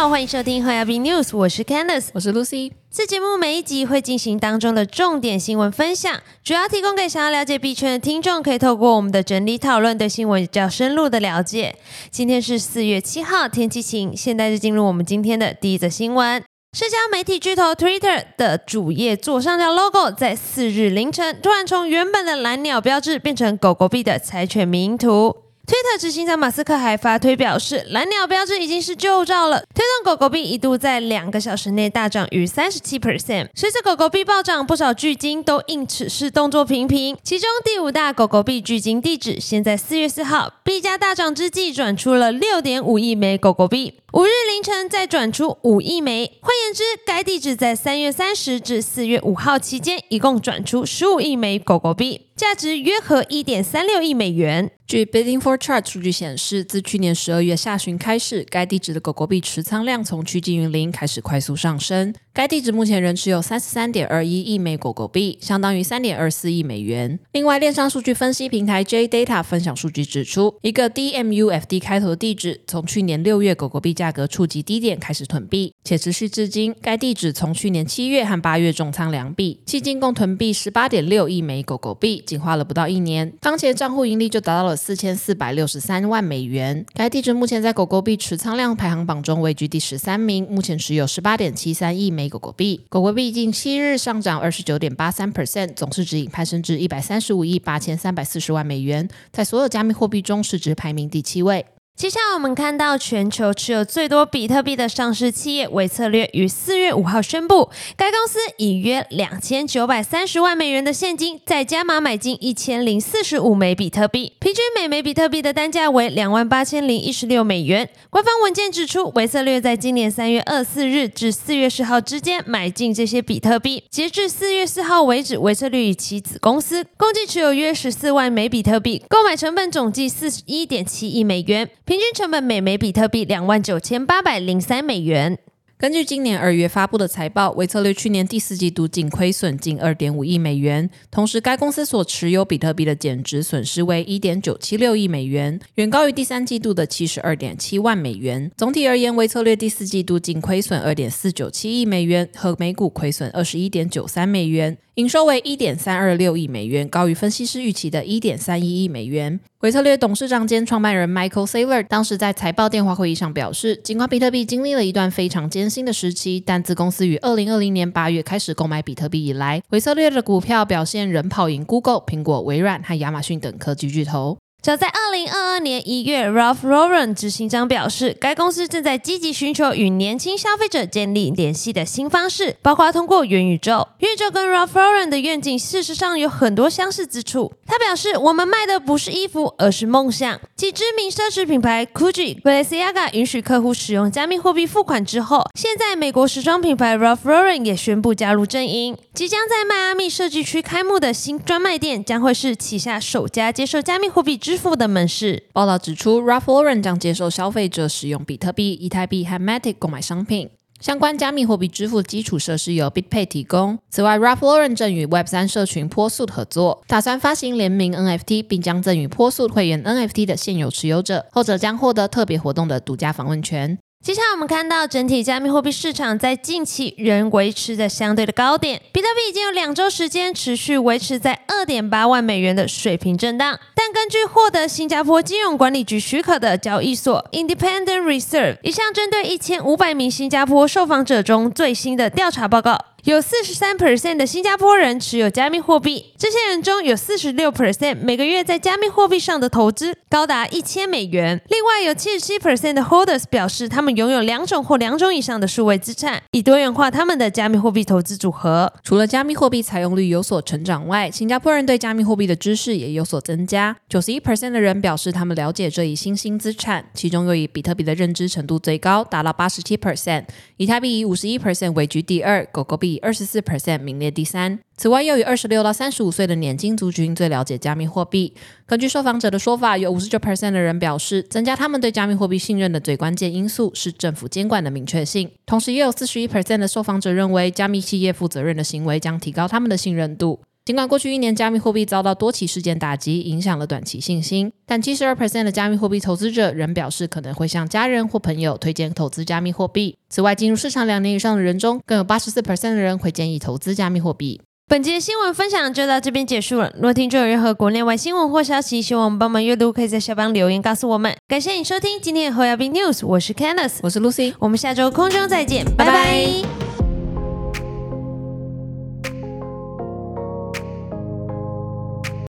好，欢迎收听 h y a b News，我是 Candice，我是 Lucy。这节目每一集会进行当中的重点新闻分享，主要提供给想要了解币圈的听众，可以透过我们的整理讨论，对新闻较深入的了解。今天是四月七号，天气晴，现在就进入我们今天的第一则新闻。社交媒体巨头 Twitter 的主页左上角 logo 在四日凌晨突然从原本的蓝鸟标志变成狗狗币的柴犬名图。推特执行长马斯克还发推表示，蓝鸟标志已经是旧照了。推动狗狗币一度在两个小时内大涨逾三十七 percent。随着狗狗币暴涨，不少巨鲸都因此事动作频频。其中第五大狗狗币巨鲸地址，现在四月四号币价大涨之际，转出了六点五亿枚狗狗币。五日凌晨再转出五亿枚，换言之，该地址在三月三十至四月五号期间，一共转出十五亿枚狗狗币，价值约合一点三六亿美元。据 Bidding for Chart 数据显示，自去年十二月下旬开始，该地址的狗狗币持仓量从趋近于零开始快速上升。该地址目前仍持有三十三点二一亿枚狗狗币，相当于三点二四亿美元。另外，链上数据分析平台 J Data 分享数据指出，一个 DMUFD 开头的地址，从去年六月狗狗币价格触及低点开始囤币，且持续至今。该地址从去年七月和八月重仓两币，迄今共囤币十八点六亿枚狗狗币，仅花了不到一年，当前账户盈利就达到了四千四百六十三万美元。该地址目前在狗狗币持仓量排行榜中位居第十三名，目前持有十八点七三亿枚。狗狗币，狗狗币近七日上涨二十九点八三 percent，总市值已攀升至一百三十五亿八千三百四十万美元，在所有加密货币中市值排名第七位。接下来我们看到全球持有最多比特币的上市企业维策略于四月五号宣布，该公司以约两千九百三十万美元的现金，再加码买进一千零四十五枚比特币，平均每枚比特币的单价为两万八千零一十六美元。官方文件指出，维策略在今年三月二四日至四月十号之间买进这些比特币，截至四月四号为止，维策略与其子公司共计持有约十四万枚比特币，购买成本总计四十一点七亿美元。平均成本每枚比特币两万九千八百零三美元。根据今年二月发布的财报，维策略去年第四季度净亏损近二点五亿美元，同时该公司所持有比特币的减值损失为一点九七六亿美元，远高于第三季度的七十二点七万美元。总体而言，维策略第四季度净亏损二点四九七亿美元，和每股亏损二十一点九三美元。营收为一点三二六亿美元，高于分析师预期的一点三一亿美元。维策略董事长兼创办人 Michael Saylor 当时在财报电话会议上表示，尽管比特币经历了一段非常艰辛的时期，但自公司于二零二零年八月开始购买比特币以来，维策略的股票表现仍跑赢 Google、苹果、微软和亚马逊等科技巨头。早在二零二二年一月，Ralph Lauren 执行长表示，该公司正在积极寻求与年轻消费者建立联系的新方式，包括通过元宇宙。元宇宙跟 Ralph Lauren 的愿景事实上有很多相似之处。他表示：“我们卖的不是衣服，而是梦想。”继知名奢侈品牌 Gucci、b a l e n i a g a 允许客户使用加密货币付款之后，现在美国时装品牌 Ralph Lauren 也宣布加入阵营。即将在迈阿密设计区开幕的新专卖店，将会是旗下首家接受加密货币支支付的门市。报道指出，Ralph Lauren 将接受消费者使用比特币、以太币和 Matic 购买商品。相关加密货币支付基础设施由 BitPay 提供。此外，Ralph Lauren 正与 Web 三社群 p o s u 合作，打算发行联名 NFT，并将赠予 p o s u 会员 NFT 的现有持有者，后者将获得特别活动的独家访问权。接下来我们看到整体加密货币市场在近期仍维持着相对的高点，比特币已经有两周时间持续维持在二点八万美元的水平震荡。但根据获得新加坡金融管理局许可的交易所 Independent Reserve 一项针对一千五百名新加坡受访者中最新的调查报告。有四十三 percent 的新加坡人持有加密货币，这些人中有四十六 percent 每个月在加密货币上的投资高达一千美元。另外有七十七 percent 的 holders 表示他们拥有两种或两种以上的数位资产，以多元化他们的加密货币投资组合。除了加密货币采用率有所成长外，新加坡人对加密货币的知识也有所增加。九十一 percent 的人表示他们了解这一新兴资产，其中又以比特币的认知程度最高，达到八十七 percent，以太币以五十一 percent 位居第二，狗狗币。以二十四 percent 名列第三。此外，又以二十六到三十五岁的年轻族群最了解加密货币。根据受访者的说法，有五十九 percent 的人表示，增加他们对加密货币信任的最关键因素是政府监管的明确性。同时，也有四十一 percent 的受访者认为，加密企业负责任的行为将提高他们的信任度。尽管过去一年加密货币遭到多起事件打击，影响了短期信心，但七十二 percent 的加密货币投资者仍表示可能会向家人或朋友推荐投资加密货币。此外，进入市场两年以上的人中，更有八十四 percent 的人会建议投资加密货币。本节新闻分享就到这边结束了。若听众有任何国内外新闻或消息，希望我们帮忙阅读，可以在下方留言告诉我们。感谢你收听今天的侯耀斌 news，我是 Candice，我是 Lucy，我们下周空中再见，拜拜